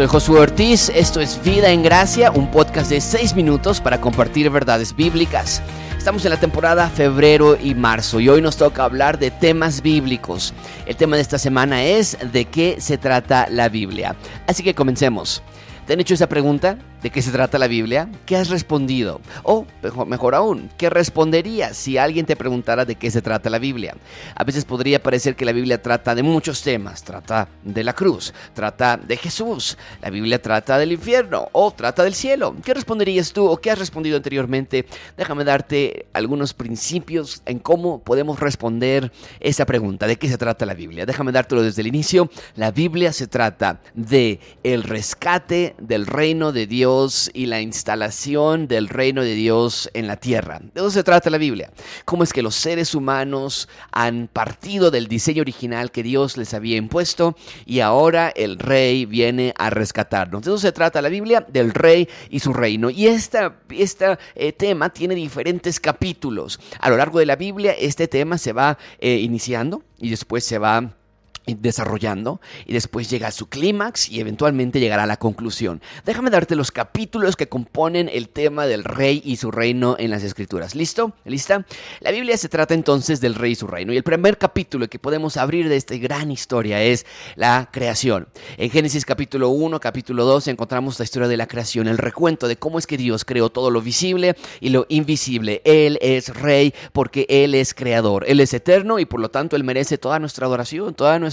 Soy Josué Ortiz, esto es Vida en Gracia, un podcast de 6 minutos para compartir verdades bíblicas. Estamos en la temporada febrero y marzo y hoy nos toca hablar de temas bíblicos. El tema de esta semana es de qué se trata la Biblia. Así que comencemos. ¿Te han hecho esa pregunta? ¿De qué se trata la Biblia? ¿Qué has respondido? O, mejor aún, ¿qué responderías si alguien te preguntara de qué se trata la Biblia? A veces podría parecer que la Biblia trata de muchos temas. Trata de la cruz, trata de Jesús, la Biblia trata del infierno o trata del cielo. ¿Qué responderías tú o qué has respondido anteriormente? Déjame darte algunos principios en cómo podemos responder esa pregunta. ¿De qué se trata la Biblia? Déjame dártelo desde el inicio. La Biblia se trata de el rescate del reino de Dios y la instalación del reino de Dios en la tierra. De eso se trata la Biblia. Cómo es que los seres humanos han partido del diseño original que Dios les había impuesto y ahora el rey viene a rescatarnos. De eso se trata la Biblia, del rey y su reino. Y este esta, eh, tema tiene diferentes capítulos. A lo largo de la Biblia este tema se va eh, iniciando y después se va desarrollando y después llega a su clímax y eventualmente llegará a la conclusión. Déjame darte los capítulos que componen el tema del rey y su reino en las escrituras. ¿Listo? ¿Lista? La Biblia se trata entonces del rey y su reino y el primer capítulo que podemos abrir de esta gran historia es la creación. En Génesis capítulo 1, capítulo 2 encontramos la historia de la creación, el recuento de cómo es que Dios creó todo lo visible y lo invisible. Él es rey porque Él es creador. Él es eterno y por lo tanto Él merece toda nuestra adoración, toda nuestra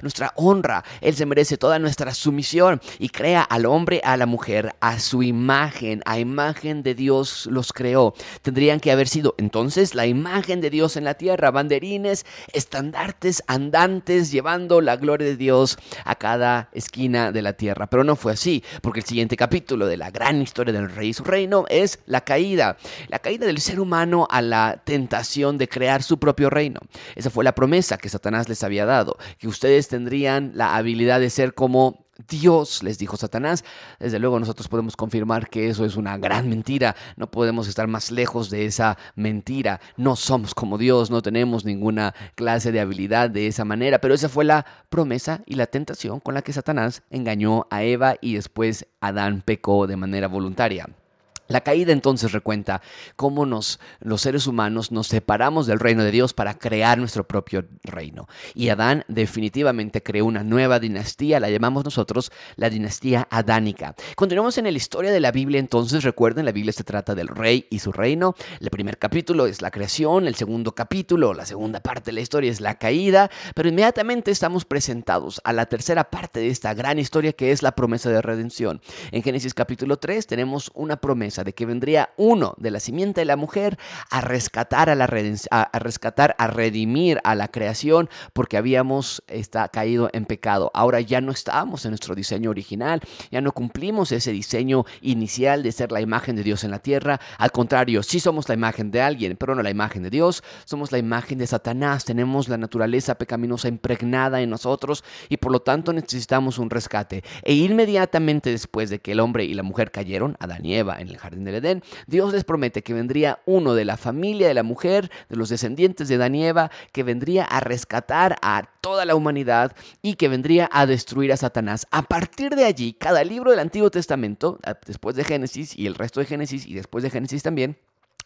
nuestra, honra. Él se merece toda nuestra sumisión y crea al hombre, a la mujer, a su imagen, a imagen de Dios los creó. Tendrían que haber sido entonces la imagen de Dios en la tierra, banderines, estandartes andantes, llevando la gloria de Dios a cada esquina de la tierra. Pero no fue así, porque el siguiente capítulo de la gran historia del rey y su reino es la caída, la caída del ser humano a la tentación de crear su propio reino. Esa fue la promesa que Satanás les había dado, que ustedes tendrían la habilidad de ser como Dios, les dijo Satanás. Desde luego nosotros podemos confirmar que eso es una gran mentira. No podemos estar más lejos de esa mentira. No somos como Dios, no tenemos ninguna clase de habilidad de esa manera. Pero esa fue la promesa y la tentación con la que Satanás engañó a Eva y después Adán pecó de manera voluntaria. La caída entonces recuenta cómo nos, los seres humanos nos separamos del reino de Dios para crear nuestro propio reino. Y Adán definitivamente creó una nueva dinastía, la llamamos nosotros la dinastía adánica. Continuamos en la historia de la Biblia entonces, recuerden, la Biblia se trata del rey y su reino. El primer capítulo es la creación, el segundo capítulo, la segunda parte de la historia es la caída, pero inmediatamente estamos presentados a la tercera parte de esta gran historia que es la promesa de redención. En Génesis capítulo 3 tenemos una promesa de que vendría uno de la simiente de la mujer a rescatar a la a, rescatar, a redimir a la creación porque habíamos está, caído en pecado. Ahora ya no estábamos en nuestro diseño original, ya no cumplimos ese diseño inicial de ser la imagen de Dios en la tierra. Al contrario, sí somos la imagen de alguien, pero no la imagen de Dios. Somos la imagen de Satanás. Tenemos la naturaleza pecaminosa impregnada en nosotros y por lo tanto necesitamos un rescate. E inmediatamente después de que el hombre y la mujer cayeron, Adán y Eva en el jardín del Edén, Dios les promete que vendría uno de la familia de la mujer, de los descendientes de Adán y Eva, que vendría a rescatar a toda la humanidad y que vendría a destruir a Satanás. A partir de allí, cada libro del Antiguo Testamento, después de Génesis y el resto de Génesis y después de Génesis también,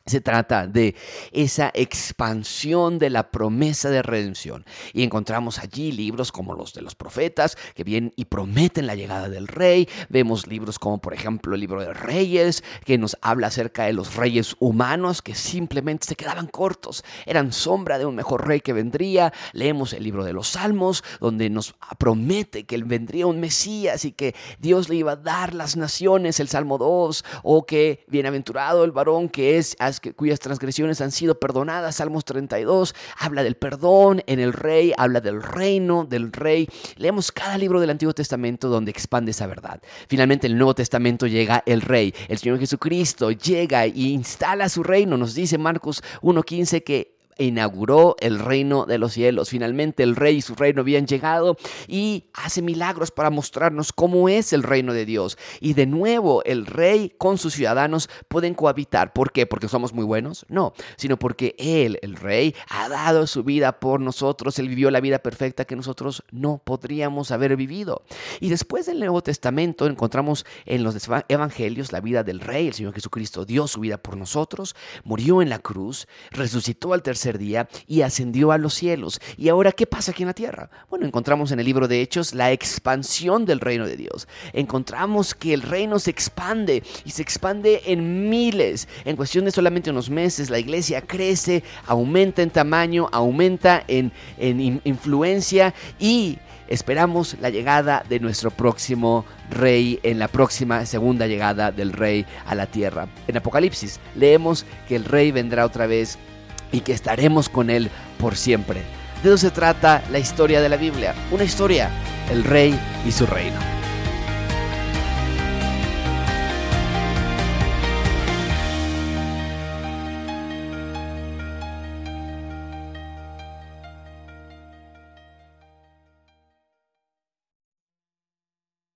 se trata de esa expansión de la promesa de redención. Y encontramos allí libros como los de los profetas, que vienen y prometen la llegada del rey. Vemos libros como por ejemplo el libro de Reyes, que nos habla acerca de los reyes humanos que simplemente se quedaban cortos, eran sombra de un mejor rey que vendría. Leemos el libro de los Salmos, donde nos promete que vendría un Mesías y que Dios le iba a dar las naciones, el Salmo 2, o que bienaventurado el varón que es cuyas transgresiones han sido perdonadas. Salmos 32 habla del perdón en el rey, habla del reino del rey. Leemos cada libro del Antiguo Testamento donde expande esa verdad. Finalmente en el Nuevo Testamento llega el rey, el Señor Jesucristo llega e instala su reino. Nos dice Marcos 1.15 que inauguró el reino de los cielos. Finalmente el rey y su reino habían llegado y hace milagros para mostrarnos cómo es el reino de Dios. Y de nuevo el rey con sus ciudadanos pueden cohabitar. ¿Por qué? ¿Porque somos muy buenos? No, sino porque Él, el rey, ha dado su vida por nosotros. Él vivió la vida perfecta que nosotros no podríamos haber vivido. Y después del Nuevo Testamento encontramos en los evangelios la vida del rey. El Señor Jesucristo dio su vida por nosotros, murió en la cruz, resucitó al día y ascendió a los cielos. ¿Y ahora qué pasa aquí en la tierra? Bueno, encontramos en el libro de Hechos la expansión del reino de Dios. Encontramos que el reino se expande y se expande en miles. En cuestión de solamente unos meses, la iglesia crece, aumenta en tamaño, aumenta en, en influencia y esperamos la llegada de nuestro próximo rey en la próxima segunda llegada del rey a la tierra. En Apocalipsis leemos que el rey vendrá otra vez y que estaremos con él por siempre. De eso se trata la historia de la Biblia, una historia, el rey y su reino.